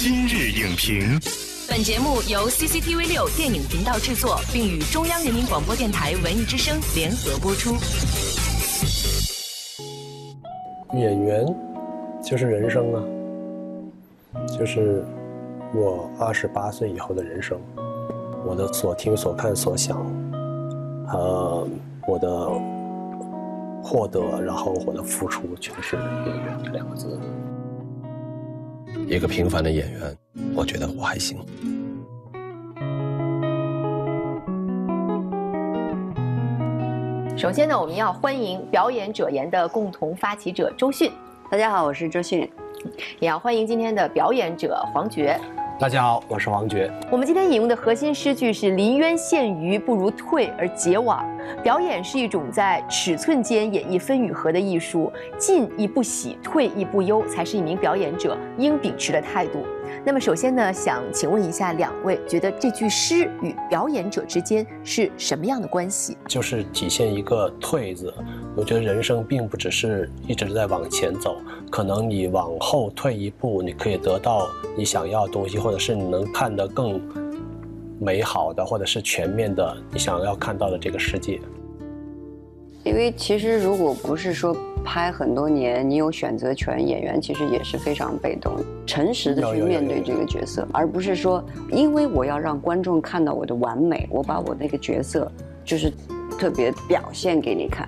今日影评，本节目由 CCTV 六电影频道制作，并与中央人民广播电台文艺之声联合播出。演员就是人生啊，就是我二十八岁以后的人生，我的所听所看所想，呃，我的获得，然后我的付出，全是演员这两个字。一个平凡的演员，我觉得我还行。首先呢，我们要欢迎表演者言的共同发起者周迅，大家好，我是周迅，也要欢迎今天的表演者黄觉。大家好，我是黄觉。我们今天引用的核心诗句是“临渊羡鱼，不如退而结网”。表演是一种在尺寸间演绎分与合的艺术，进亦不喜，退亦不忧，才是一名表演者应秉持的态度。那么，首先呢，想请问一下两位，觉得这句诗与表演者之间是什么样的关系？就是体现一个“退”字。我觉得人生并不只是一直在往前走，可能你往后退一步，你可以得到你想要的东西，或者是你能看得更美好的，或者是全面的你想要看到的这个世界。因为其实如果不是说拍很多年，你有选择权，演员其实也是非常被动，诚实的去面对这个角色，而不是说因为我要让观众看到我的完美，我把我那个角色就是特别表现给你看。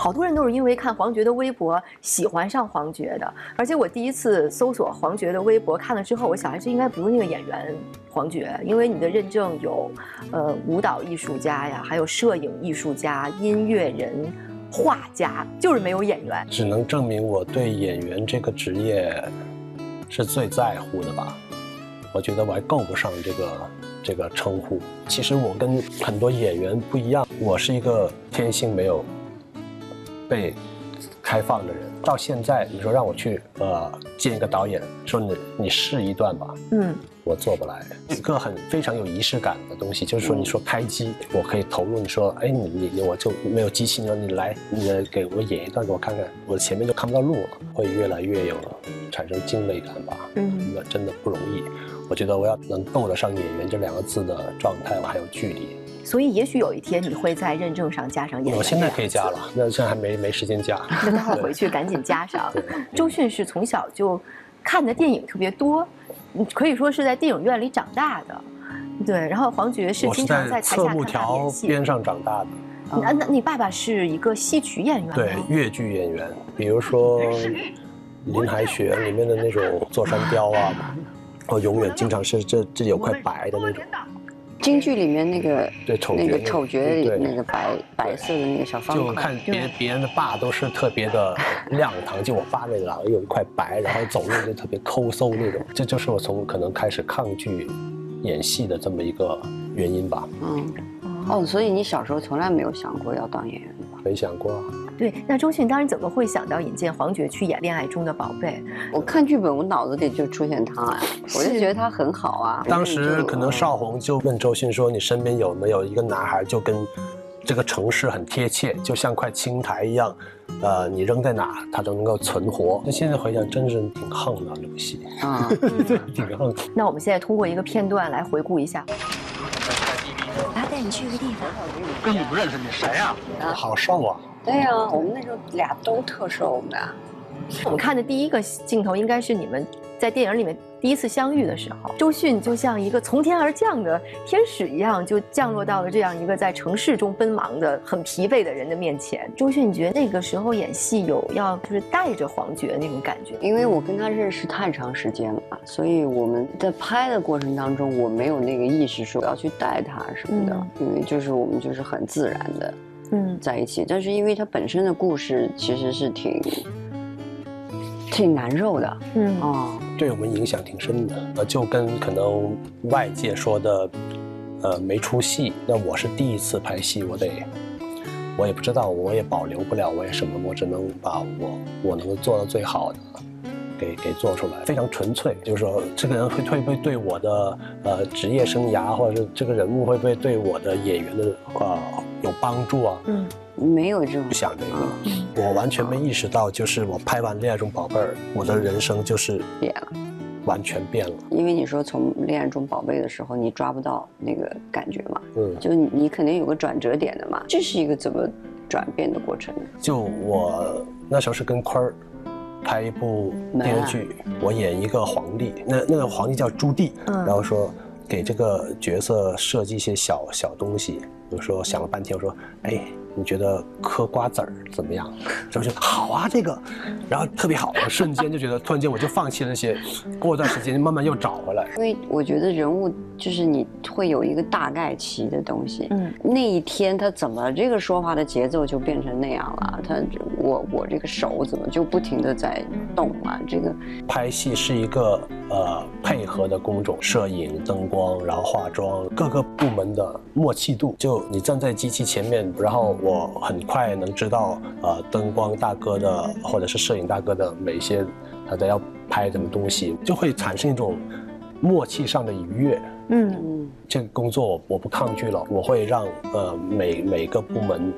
好多人都是因为看黄觉的微博喜欢上黄觉的，而且我第一次搜索黄觉的微博看了之后，我想这应该不是那个演员黄觉，因为你的认证有，呃，舞蹈艺术家呀，还有摄影艺术家、音乐人、画家，就是没有演员。只能证明我对演员这个职业是最在乎的吧？我觉得我还够不上这个这个称呼。其实我跟很多演员不一样，我是一个天性没有。被开放的人，到现在你说让我去呃见一个导演，说你你试一段吧，嗯，我做不来。一个很非常有仪式感的东西，就是说你说开机，我可以投入。你说哎你你我就没有机器，你说你来你来给我演一段给我看看，我前面就看不到路了，会越来越有产生敬畏感吧。嗯，那真的不容易。我觉得我要能够得上演员这两个字的状态，我还有距离。所以，也许有一天你会在认证上加上演员。我现在可以加了，那现在还没没时间加。那待会儿回去赶紧加上。周迅是从小就看的电影特别多，可以说是在电影院里长大的。对，然后黄觉是经常在台下看他演戏。边上长大的。那那你爸爸是一个戏曲演员？对，越剧演员，比如说 《林海雪》里面的那种座山雕啊，我永远经常是这这有块白的那种。京剧里面那个对丑那个丑角那个白白色的那个小方块，就看别别人的爸都是特别的 亮堂，就我爸那个有一块白，然后走路就特别抠搜那种，这就是我从可能开始抗拒演戏的这么一个原因吧。嗯，哦，所以你小时候从来没有想过要当演员吧？没想过。对，那周迅当时怎么会想到引荐黄觉去演《恋爱中的宝贝》？我看剧本，我脑子里就出现他呀，我就觉得他很好啊。当时可能邵红就问周迅说：“你身边有没有一个男孩，就跟这个城市很贴切，就像块青苔一样，呃，你扔在哪，他都能够存活。”那现在回想，真是挺横的这部戏啊，对，挺横。那我们现在通过一个片段来回顾一下。我要带你去一个地方，跟你不认识，你谁呀？好瘦啊。对呀，我们那时候俩都特瘦的。我们看的第一个镜头应该是你们在电影里面第一次相遇的时候，周迅就像一个从天而降的天使一样，就降落到了这样一个在城市中奔忙的很疲惫的人的面前。周迅，你觉得那个时候演戏有要就是带着黄觉那种感觉？因为我跟他认识太长时间了，所以我们在拍的过程当中，我没有那个意识说要去带他什么的，因为就是我们就是很自然的。嗯，在一起，但是因为他本身的故事其实是挺挺难受的，嗯啊，对我们影响挺深的。呃，就跟可能外界说的，呃，没出戏。那我是第一次拍戏，我得，我也不知道，我也保留不了，我也什么，我只能把我我能够做到最好的，给给做出来，非常纯粹。就是说，这个人会会不会对我的呃职业生涯，或者是这个人物会不会对我的演员的呃。有帮助啊？嗯，没有这种。不想这个，我完全没意识到，就是我拍完《恋爱中宝贝儿》，我的人生就是变了，完全变了。因为你说从恋爱中宝贝的时候，你抓不到那个感觉嘛，嗯，就你你肯定有个转折点的嘛，这是一个怎么转变的过程呢？就我那时候是跟坤儿拍一部电视剧，我演一个皇帝，那那个皇帝叫朱棣，嗯。然后说给这个角色设计一些小小东西，有时候想了半天，我说，哎，你觉得嗑瓜子儿怎么样？然后就好啊，这个，然后特别好，我瞬间就觉得，突然间我就放弃了那些，过段时间慢慢又找回来。因为我觉得人物就是你会有一个大概齐的东西，嗯，那一天他怎么这个说话的节奏就变成那样了？他我我这个手怎么就不停的在动啊？这个拍戏是一个呃配合的工种，摄影、灯光，然后化妆，各个部门的默契度。就你站在机器前面，然后我很快能知道呃灯光大哥的或者是摄影大哥的每一些他的要拍什么东西，就会产生一种默契上的愉悦。嗯嗯这个工作我我不抗拒了，我会让呃每每个部门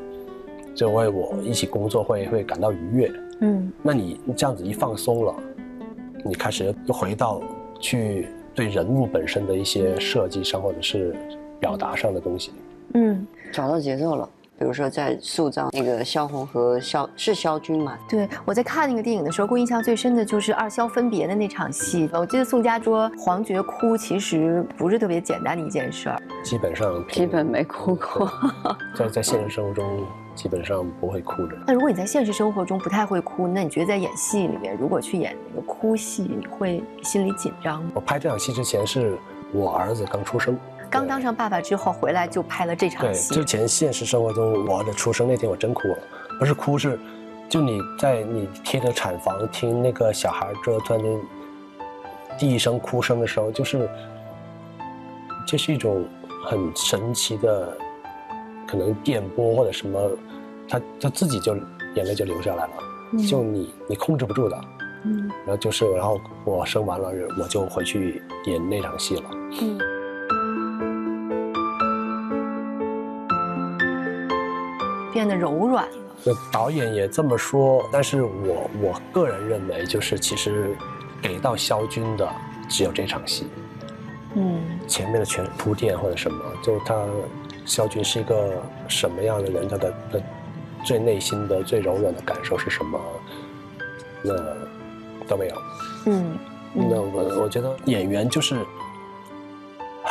就为我一起工作会会感到愉悦。嗯那你这样子一放松了，你开始又回到去对人物本身的一些设计上或者是表达上的东西。嗯，找到节奏了。比如说在塑造那个萧红和萧是萧军嘛，对，我在看那个电影的时候，给我印象最深的就是二萧分别的那场戏。我记得宋佳说黄觉哭其实不是特别简单的一件事儿。基本上基本没哭过。在 在现实生活中基本上不会哭的。那如果你在现实生活中不太会哭，那你觉得在演戏里面，如果去演那个哭戏，你会心里紧张吗？我拍这场戏之前是我儿子刚出生，刚当上爸爸之后回来就拍了这场对，戏之。前现实生活中我儿子出生那天我真哭了，不是哭是，就你在你贴着产房听那个小孩儿这突然间第一声哭声的时候，就是这是一种很神奇的，可能电波或者什么，他他自己就眼泪就流下来了，就你你控制不住的。嗯然后就是，然后我生完了，我就回去演那场戏了。嗯。变得柔软了。那导演也这么说，但是我我个人认为，就是其实给到肖军的只有这场戏，嗯前面的全铺垫或者什么，就他肖军是一个什么样的人，他的的最内心的最柔软的感受是什么，那都没有。嗯那我我觉得演员就是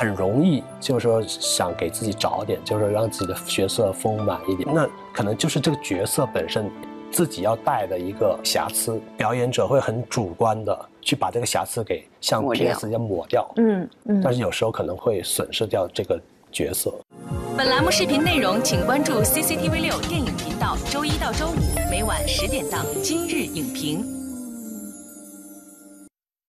很容易，就是说想给自己找点，就是让自己的角色丰满一点。那可能就是这个角色本身自己要带的一个瑕疵，表演者会很主观的去把这个瑕疵给像 PS 一样抹掉，嗯嗯。但是有时候可能会损失掉这个角色。本栏目视频内容，请关注 CCTV 六电影频道，周一到周五每晚十点档《今日影评》。